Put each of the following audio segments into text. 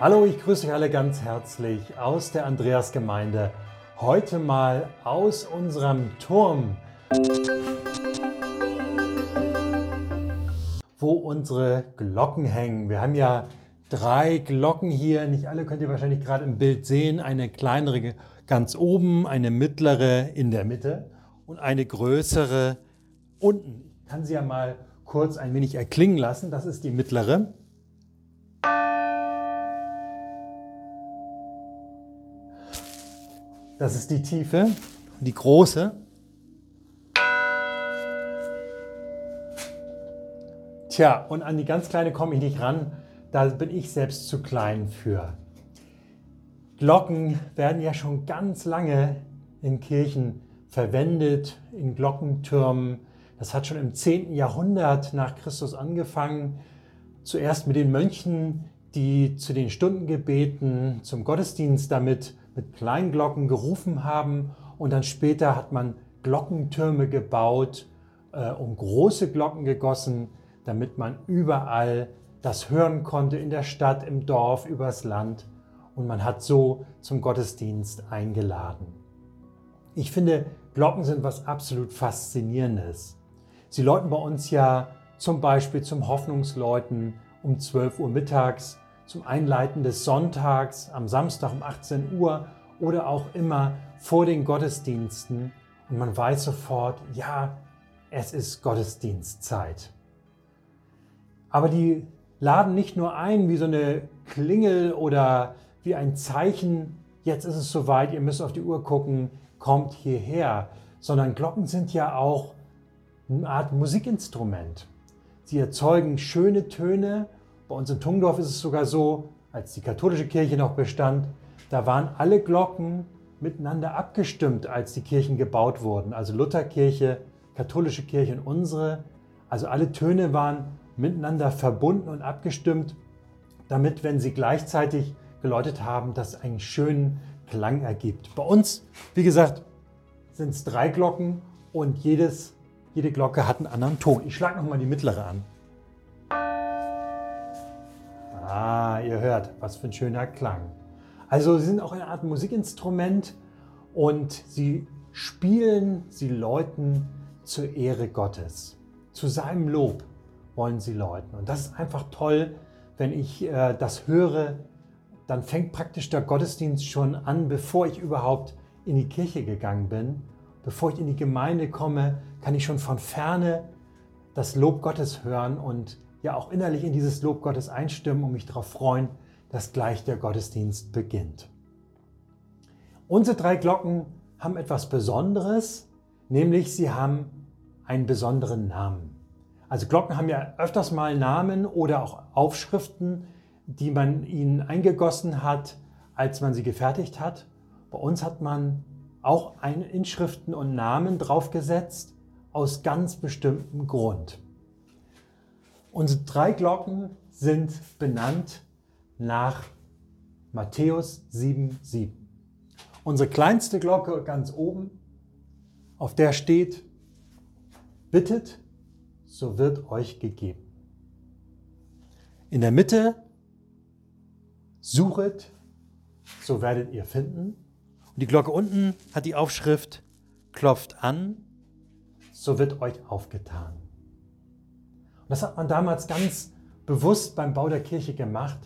Hallo, ich grüße euch alle ganz herzlich aus der Andreasgemeinde. Heute mal aus unserem Turm, wo unsere Glocken hängen. Wir haben ja drei Glocken hier. Nicht alle könnt ihr wahrscheinlich gerade im Bild sehen. Eine kleinere ganz oben, eine mittlere in der Mitte und eine größere unten. Ich kann sie ja mal kurz ein wenig erklingen lassen. Das ist die mittlere. Das ist die Tiefe, die große. Tja, und an die ganz kleine komme ich nicht ran. Da bin ich selbst zu klein für. Glocken werden ja schon ganz lange in Kirchen verwendet, in Glockentürmen. Das hat schon im 10. Jahrhundert nach Christus angefangen. Zuerst mit den Mönchen, die zu den Stundengebeten zum Gottesdienst damit mit Kleinglocken gerufen haben und dann später hat man Glockentürme gebaut, äh, um große Glocken gegossen, damit man überall das hören konnte, in der Stadt, im Dorf, übers Land. Und man hat so zum Gottesdienst eingeladen. Ich finde, Glocken sind was absolut Faszinierendes. Sie läuten bei uns ja zum Beispiel zum Hoffnungsläuten um 12 Uhr mittags zum Einleiten des Sonntags am Samstag um 18 Uhr oder auch immer vor den Gottesdiensten und man weiß sofort, ja, es ist Gottesdienstzeit. Aber die laden nicht nur ein wie so eine Klingel oder wie ein Zeichen, jetzt ist es soweit, ihr müsst auf die Uhr gucken, kommt hierher, sondern Glocken sind ja auch eine Art Musikinstrument. Sie erzeugen schöne Töne bei uns in Tungdorf ist es sogar so, als die katholische Kirche noch bestand, da waren alle Glocken miteinander abgestimmt, als die Kirchen gebaut wurden. Also Lutherkirche, katholische Kirche und unsere. Also alle Töne waren miteinander verbunden und abgestimmt, damit, wenn sie gleichzeitig geläutet haben, das einen schönen Klang ergibt. Bei uns, wie gesagt, sind es drei Glocken und jedes, jede Glocke hat einen anderen Ton. Ich schlage nochmal die mittlere an. Ah, ihr hört, was für ein schöner Klang. Also sie sind auch eine Art Musikinstrument und sie spielen, sie läuten zur Ehre Gottes. Zu seinem Lob wollen sie läuten. Und das ist einfach toll, wenn ich äh, das höre, dann fängt praktisch der Gottesdienst schon an, bevor ich überhaupt in die Kirche gegangen bin. Bevor ich in die Gemeinde komme, kann ich schon von ferne das Lob Gottes hören und ja auch innerlich in dieses Lob Gottes einstimmen und mich darauf freuen, dass gleich der Gottesdienst beginnt. Unsere drei Glocken haben etwas Besonderes, nämlich sie haben einen besonderen Namen. Also Glocken haben ja öfters mal Namen oder auch Aufschriften, die man ihnen eingegossen hat, als man sie gefertigt hat. Bei uns hat man auch Inschriften und Namen draufgesetzt aus ganz bestimmtem Grund. Unsere drei Glocken sind benannt nach Matthäus 7,7. Unsere kleinste Glocke ganz oben, auf der steht, bittet, so wird euch gegeben. In der Mitte, suchet, so werdet ihr finden. Und die Glocke unten hat die Aufschrift, klopft an, so wird euch aufgetan. Das hat man damals ganz bewusst beim Bau der Kirche gemacht,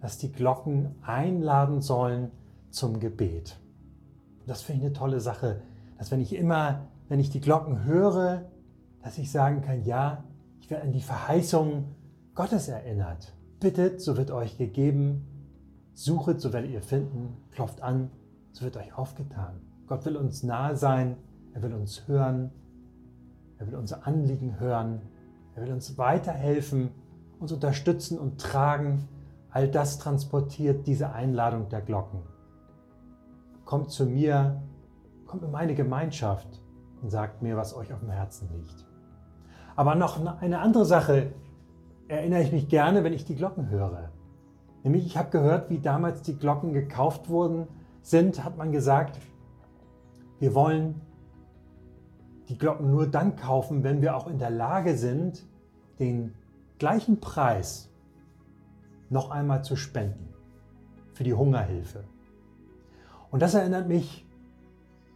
dass die Glocken einladen sollen zum Gebet. Das finde ich eine tolle Sache, dass wenn ich immer, wenn ich die Glocken höre, dass ich sagen kann, ja, ich werde an die Verheißung Gottes erinnert. Bittet, so wird euch gegeben. Suchet, so werdet ihr finden. Klopft an, so wird euch aufgetan. Gott will uns nahe sein. Er will uns hören. Er will unser Anliegen hören. Er will uns weiterhelfen, uns unterstützen und tragen. All das transportiert diese Einladung der Glocken. Kommt zu mir, kommt in meine Gemeinschaft und sagt mir, was euch auf dem Herzen liegt. Aber noch eine andere Sache erinnere ich mich gerne, wenn ich die Glocken höre. Nämlich, ich habe gehört, wie damals die Glocken gekauft wurden, sind, hat man gesagt, wir wollen die Glocken nur dann kaufen, wenn wir auch in der Lage sind, den gleichen Preis noch einmal zu spenden. für die Hungerhilfe. Und das erinnert mich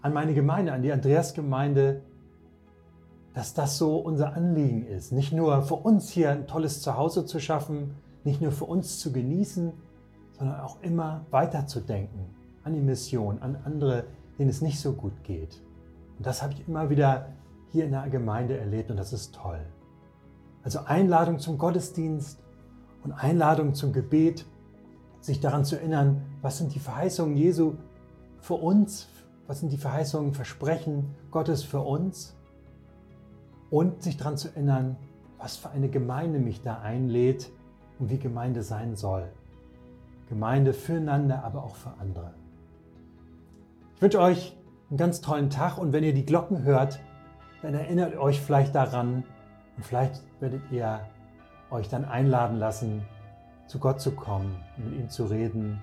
an meine Gemeinde, an die Andreasgemeinde, dass das so unser Anliegen ist. Nicht nur für uns hier ein tolles Zuhause zu schaffen, nicht nur für uns zu genießen, sondern auch immer weiterzudenken an die Mission, an andere, denen es nicht so gut geht. Und das habe ich immer wieder hier in der Gemeinde erlebt und das ist toll. Also Einladung zum Gottesdienst und Einladung zum Gebet, sich daran zu erinnern, was sind die Verheißungen Jesu für uns, was sind die Verheißungen, Versprechen Gottes für uns und sich daran zu erinnern, was für eine Gemeinde mich da einlädt und wie Gemeinde sein soll. Gemeinde füreinander, aber auch für andere. Ich wünsche euch einen ganz tollen Tag und wenn ihr die Glocken hört, dann erinnert euch vielleicht daran und vielleicht werdet ihr euch dann einladen lassen, zu Gott zu kommen, mit ihm zu reden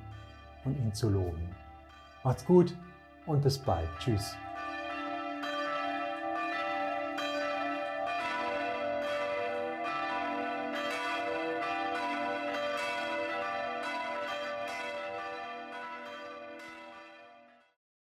und ihn zu loben. Macht's gut und bis bald. Tschüss.